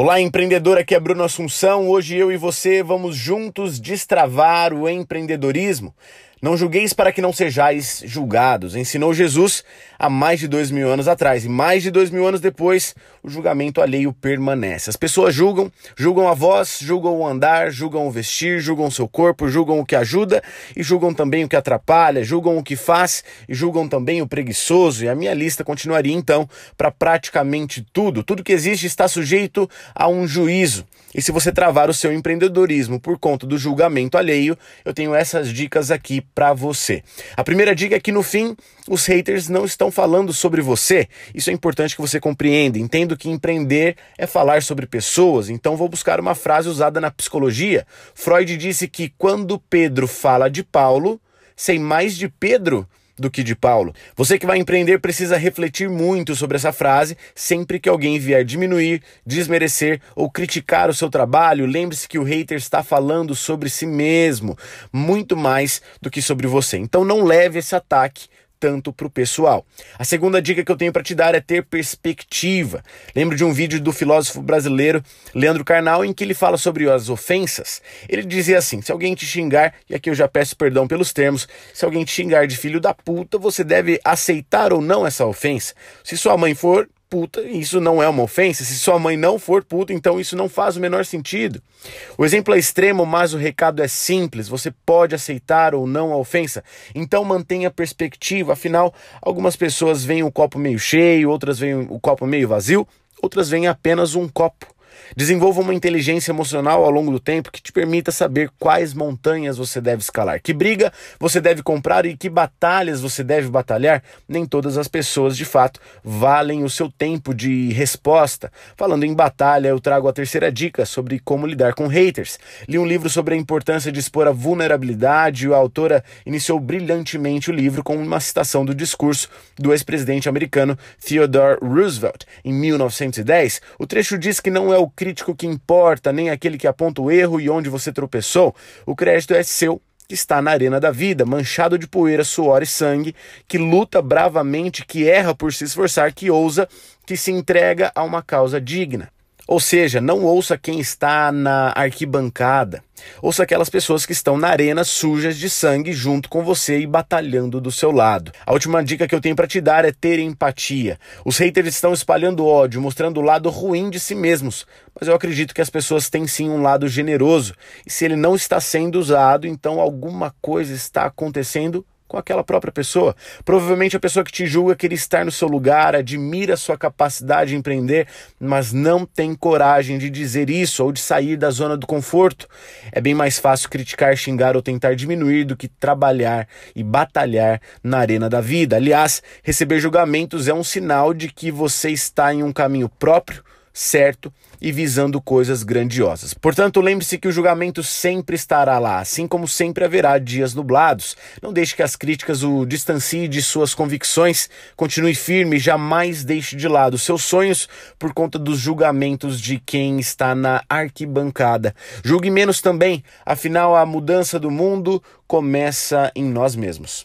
Olá, empreendedor, aqui é Bruno Assunção. Hoje eu e você vamos juntos destravar o empreendedorismo. Não julgueis para que não sejais julgados, ensinou Jesus há mais de dois mil anos atrás. E mais de dois mil anos depois, o julgamento alheio permanece. As pessoas julgam, julgam a voz, julgam o andar, julgam o vestir, julgam o seu corpo, julgam o que ajuda e julgam também o que atrapalha, julgam o que faz e julgam também o preguiçoso. E a minha lista continuaria então para praticamente tudo. Tudo que existe está sujeito a um juízo. E se você travar o seu empreendedorismo por conta do julgamento alheio, eu tenho essas dicas aqui para você. A primeira dica é que no fim os haters não estão falando sobre você. Isso é importante que você compreenda. Entendo que empreender é falar sobre pessoas, então vou buscar uma frase usada na psicologia. Freud disse que quando Pedro fala de Paulo, sei mais de Pedro do que de Paulo. Você que vai empreender precisa refletir muito sobre essa frase. Sempre que alguém vier diminuir, desmerecer ou criticar o seu trabalho, lembre-se que o hater está falando sobre si mesmo, muito mais do que sobre você. Então não leve esse ataque tanto para o pessoal. A segunda dica que eu tenho para te dar é ter perspectiva. Lembro de um vídeo do filósofo brasileiro Leandro Carnal em que ele fala sobre as ofensas. Ele dizia assim: se alguém te xingar, e aqui eu já peço perdão pelos termos, se alguém te xingar de filho da puta, você deve aceitar ou não essa ofensa. Se sua mãe for, puta, isso não é uma ofensa. Se sua mãe não for puta, então isso não faz o menor sentido. O exemplo é extremo, mas o recado é simples. Você pode aceitar ou não a ofensa. Então mantenha perspectiva. Afinal, algumas pessoas veem o copo meio cheio, outras veem o copo meio vazio, outras veem apenas um copo. Desenvolva uma inteligência emocional ao longo do tempo que te permita saber quais montanhas você deve escalar, que briga você deve comprar e que batalhas você deve batalhar. Nem todas as pessoas, de fato, valem o seu tempo de resposta. Falando em batalha, eu trago a terceira dica sobre como lidar com haters. Li um livro sobre a importância de expor a vulnerabilidade e a autora iniciou brilhantemente o livro com uma citação do discurso do ex-presidente americano Theodore Roosevelt em 1910. O trecho diz que não é o crítico que importa, nem aquele que aponta o erro e onde você tropeçou. O crédito é seu que está na arena da vida, manchado de poeira, suor e sangue, que luta bravamente, que erra por se esforçar, que ousa, que se entrega a uma causa digna. Ou seja, não ouça quem está na arquibancada. Ouça aquelas pessoas que estão na arena sujas de sangue junto com você e batalhando do seu lado. A última dica que eu tenho para te dar é ter empatia. Os haters estão espalhando ódio, mostrando o lado ruim de si mesmos, mas eu acredito que as pessoas têm sim um lado generoso. E se ele não está sendo usado, então alguma coisa está acontecendo com aquela própria pessoa. Provavelmente a pessoa que te julga quer estar no seu lugar, admira sua capacidade de empreender, mas não tem coragem de dizer isso ou de sair da zona do conforto. É bem mais fácil criticar, xingar ou tentar diminuir do que trabalhar e batalhar na arena da vida. Aliás, receber julgamentos é um sinal de que você está em um caminho próprio certo e visando coisas grandiosas. Portanto, lembre-se que o julgamento sempre estará lá, assim como sempre haverá dias nublados. Não deixe que as críticas o distanciem de suas convicções. Continue firme e jamais deixe de lado seus sonhos por conta dos julgamentos de quem está na arquibancada. Julgue menos também, afinal a mudança do mundo começa em nós mesmos.